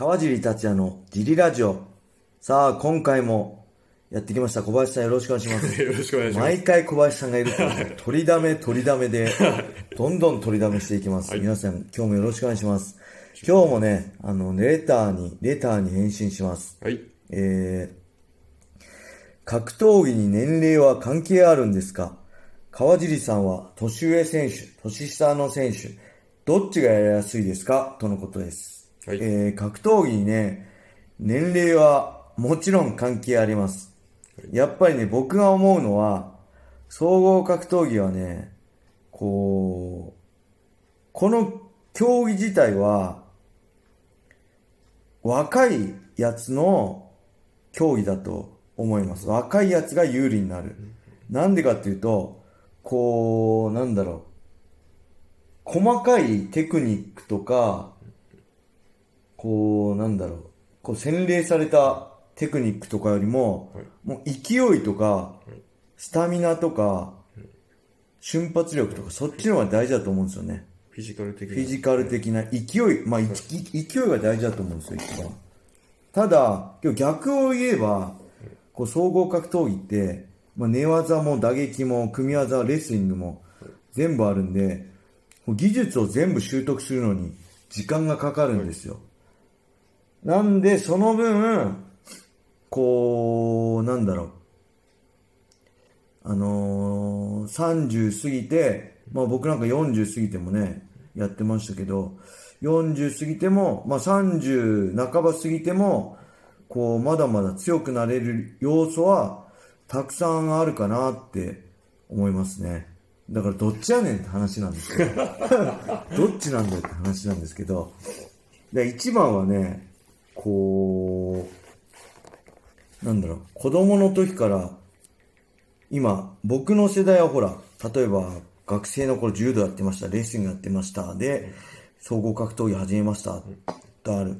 川尻達也のジリラジオ。さあ、今回もやってきました。小林さんよろしくお願いします。よろしくお願いします。毎回小林さんがいると、取りだめ取りだめで、どんどん取りだめしていきます。皆さん、今日もよろしくお願いします。今日もね、あの、レターに、レターに返信します。はい。えー、格闘技に年齢は関係あるんですか？川尻さんは年上選手、年下の選手、どっちがやりやすいですか？とのことです。はいえー、格闘技にね、年齢はもちろん関係あります。やっぱりね、僕が思うのは、総合格闘技はね、こう、この競技自体は、若いやつの競技だと思います。若いやつが有利になる。なんでかっていうと、こう、なんだろう。細かいテクニックとか、こう、なんだろう。こう洗練されたテクニックとかよりも、はいもう勢いとか、スタミナとか、瞬発力とか、そっちの方が大事だと思うんですよね。フィジカル的フィジカル的な勢い、まあ、勢いが大事だと思うんですよ、一番。ただ、今日逆を言えば、こう総合格闘技って、まあ、寝技も打撃も組み技、レスリングも全部あるんで、技術を全部習得するのに時間がかかるんですよ。なんで、その分、こう、なんだろう。あのー、30過ぎて、まあ僕なんか40過ぎてもね、やってましたけど、40過ぎても、まあ30半ば過ぎても、こう、まだまだ強くなれる要素は、たくさんあるかなって思いますね。だからどっちやねんって話なんですけど、どっちなんだよって話なんですけど、で一番はね、こう、なんだろう、子供の時から、今、僕の世代はほら、例えば、学生の頃柔道やってました、レスリングやってました、で、総合格闘技始めました、がある。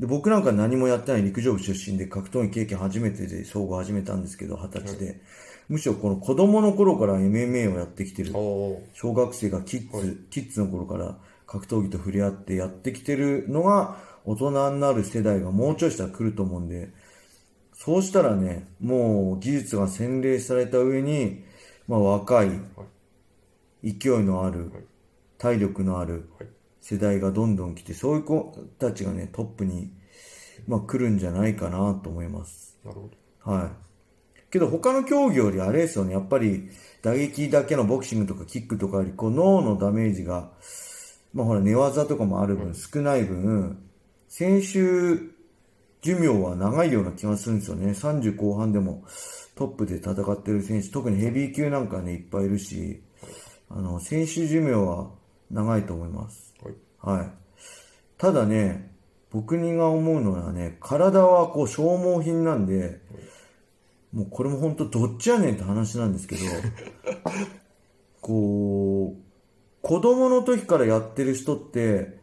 で、僕なんか何もやってない陸上部出身で格闘技経験初めてで総合始めたんですけど、二十歳で。むしろこの子供の頃から MMA をやってきてる。小学生がキッズ、キッズの頃から格闘技と触れ合ってやってきてるのが大人になる世代がもうちょいしたら来ると思うんで、そうしたらね、もう技術が洗練された上に、まあ若い、勢いのある、体力のあるはい世代がどんどん来て、そういう子たちがね、トップに、まあ来るんじゃないかなと思います。なるほど。はい。けど他の競技よりあれですよね、やっぱり打撃だけのボクシングとかキックとかより、こう脳のダメージが、まあほら寝技とかもある分少ない分、選手寿命は長いような気がするんですよね。30後半でもトップで戦ってる選手、特にヘビー級なんかね、いっぱいいるし、あの、選手寿命は長いと思います。はい。はい。ただね、僕にが思うのはね、体はこう消耗品なんで、もうこれも本当どっちやねんって話なんですけど、こう、子供の時からやってる人って、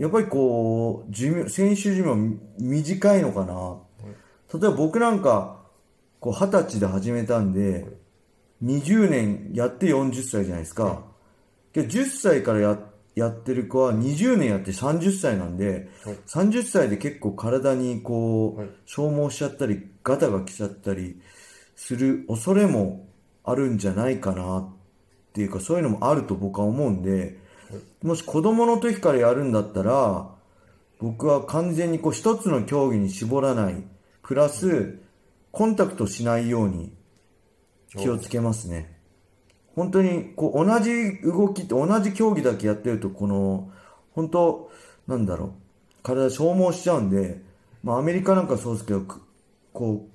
やっぱりこう、寿命、選手寿命短いのかな。例えば僕なんか、こう二十歳で始めたんで、20年やって40歳じゃないですか。けど10歳からややってる子は20年やって30歳なんで、はい30歳で結構体にこう、はい消耗しちゃったり、ガタが来ちゃったりする恐れもあるんじゃないかなっていうか、そういうのもあると僕は思うんで、もし子供の時からやるんだったら、僕は完全にこう一つの競技に絞らない、プラス、コンタクトしないように気をつけますね。本当に、こう、同じ動きって、同じ競技だけやってると、この、本当、なんだろう、体消耗しちゃうんで、まあ、アメリカなんかそうですけど、こ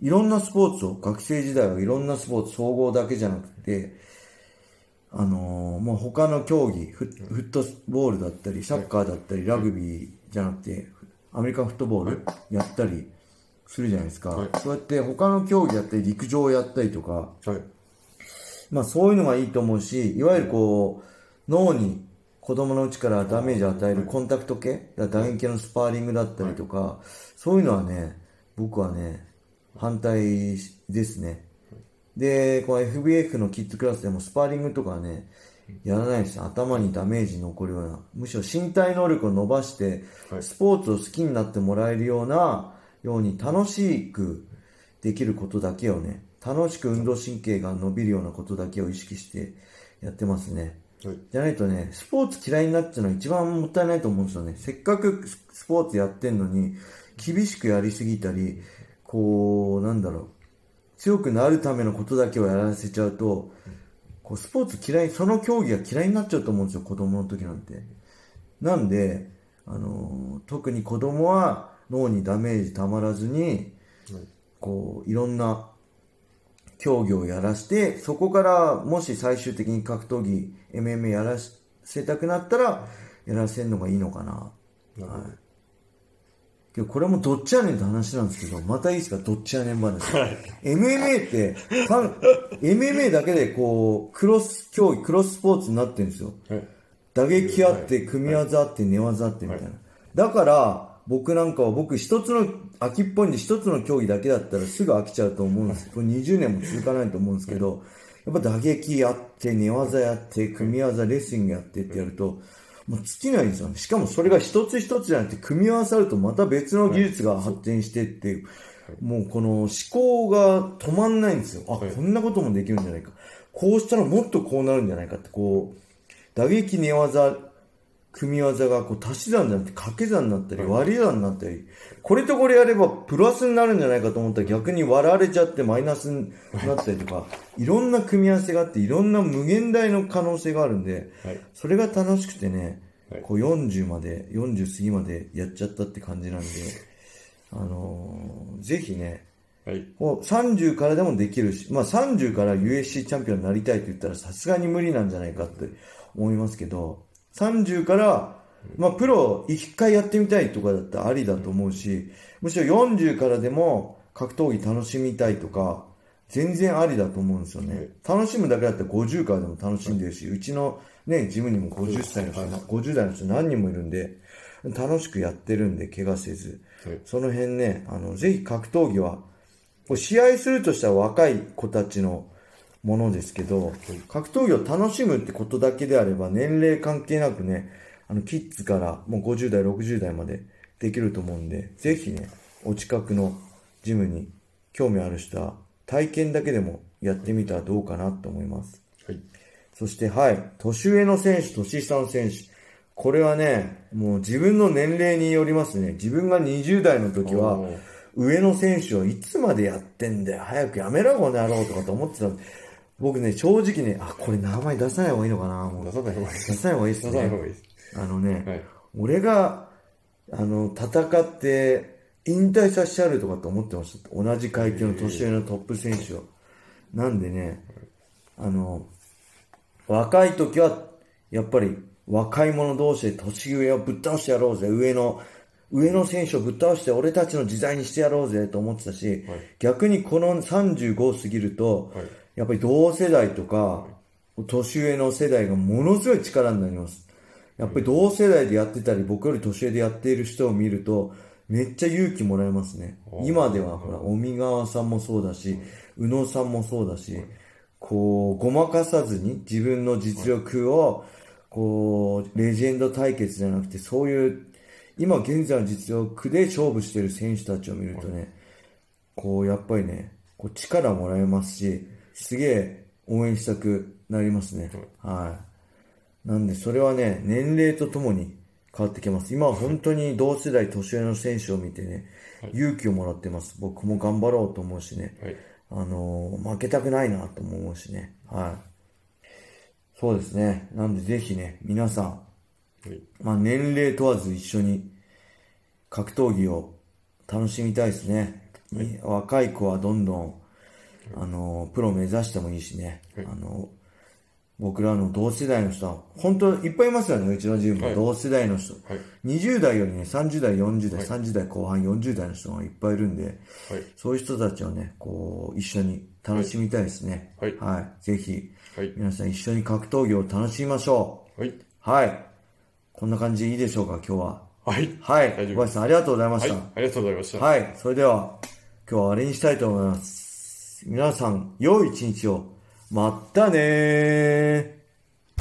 う、いろんなスポーツを、学生時代はいろんなスポーツ、総合だけじゃなくて、あのーもう他の競技フッ、トボールだったり、サッカーだったり、ラグビーじゃなくて、アメリカンフットボールやったりするじゃないですか。はいそうやって他の競技やったり、陸上やったりとか、はい。まあそういうのがいいと思うし、いわゆるこう、脳に子供のうちからダメージを与えるコンタクト系、打撃のスパーリングだったりとか、そういうのはね、僕はね、反対ですね。で、この FBF のキッズクラスでもスパーリングとかはね、やらないです。頭にダメージ残るような。むしろ身体能力を伸ばして、はいスポーツを好きになってもらえるような、ように楽しくできることだけをね、楽しく運動神経が伸びるようなことだけを意識してやってますね。はい。じゃないとね、スポーツ嫌いになっちゃうのは一番もったいないと思うんですよね。せっかくスポーツやってんのに、厳しくやりすぎたり、こう、なんだろう、強くなるためのことだけをやらせちゃうと、こうスポーツ嫌い、その競技が嫌いになっちゃうと思うんですよ、子供の時なんて。なんで、あのー特に子供は脳にダメージたまらずに、こう、いろんな競技をやらして、そこからもし最終的に格闘技、MMA やらせたくなったら、やらせるのがいいのかな。なるほど。けどこれもどっちやねんって話なんですけど、またいいですか、どっちやねん話。MMA って、かん MMA だけでこう、クロス競技、クロススポーツになってるんですよ。はい。打撃あって、組み技あって、寝技あってみたいな。だから、僕なんかは僕一つの、飽きっぽいんで一つの競技だけだったらすぐ飽きちゃうと思うんです。これ20年も続かないと思うんですけど、やっぱ打撃やって、寝技やって、組み技、レスリングやってってやると、もう尽きないんですよね。しかもそれが一つ一つじゃなくて、組み合わさるとまた別の技術が発展してっていう、もうこの思考が止まんないんですよ。あ、はいこんなこともできるんじゃないか。こうしたらもっとこうなるんじゃないかって、こう、打撃寝技、組み技がこう足し算じゃなくて掛け算になったり割り算になったり、これとこれやればプラスになるんじゃないかと思ったら逆に割られちゃってマイナスになったりとか、いろんな組み合わせがあっていろんな無限大の可能性があるんで、はい。それが楽しくてねはい、こう40まで、40過ぎまでやっちゃったって感じなんで、あのーぜひね、はい。こう30からでもできるし、まあ30から USC チャンピオンになりたいと言ったらさすがに無理なんじゃないかって思いますけど、30から、まあプロ一回やってみたいとかだったらありだと思うし、むしろ40からでも格闘技楽しみたいとか、全然ありだと思うんですよね。楽しむだけだったら50からでも楽しんでるし、うちのね、ジムにも50歳の人、50代の人何人もいるんで、楽しくやってるんで、怪我せず。はい。その辺ね、あの、ぜひ格闘技は、試合するとしたら若い子たちのものですけど、格闘技を楽しむってことだけであれば、年齢関係なくね、あの、キッズからもう50代、60代までできると思うんで、ぜひね、お近くのジムに興味ある人は、体験だけでもやってみたらどうかなと思います。はい。そして、はい。年上の選手、年下の選手。これはね、もう自分の年齢によりますね。自分が20代の時は上の選手をいつまでやってんだよ。早くやめろ、この野郎とかと思ってた。僕ね、正直ね、あ、これ名前出さない方がいいのかな。もう出さない方がいいです。出さない方がいいです出さない方ね。がいいです。あのね、はい。俺が、あの、戦って、引退させてやるとかって思ってました。同じ階級の年上のトップ選手を。なんでね、あの、若い時は、やっぱり若い者同士で年上をぶっ倒してやろうぜ。上の、上の選手をぶっ倒して俺たちの時代にしてやろうぜと思ってたし、はい逆にこの35過ぎると、はいやっぱり同世代とか、年上の世代がものすごい力になります。やっぱり同世代でやってたり、僕より年上でやっている人を見ると、めっちゃ勇気もらえますね。今ではほら、尾川さんもそうだし、宇野さんもそうだし、こう、ごまかさずに自分の実力を、こう、レジェンド対決じゃなくて、そういう、今現在の実力で勝負してる選手たちを見るとね、こう、やっぱりね、こう力もらえますし、すげえ応援したくなりますね。はい。なんで、それはね、年齢とともに変わってきます。今は本当に同世代年上の選手を見てね、勇気をもらってます。僕も頑張ろうと思うしね。はい。あのー負けたくないなとも思うしね。はい。そうですね。なんでぜひね、皆さん、はい。まあ年齢問わず一緒に格闘技を楽しみたいですね。若い子はどんどん、あの、プロ目指してもいいしね。はいあの、僕らの同世代の人は、本当いっぱいいますよね、うちのジムも。はい同世代の人。はい。20代よりね、30代、40代、はい30代後半、40代の人がいっぱいいるんで、はい。そういう人たちをね、こう、一緒に楽しみたいですね。はいはい。ぜひ、はい。皆さん一緒に格闘技を楽しみましょう。はい。はい。こんな感じでいいでしょうか、今日は。はい。はい。大丈夫小林さん、ありがとうございまはい。した。ありがとうございました。はい。それでは、今日はあれにしたいと思います。皆さん、良い一日を。まったねー。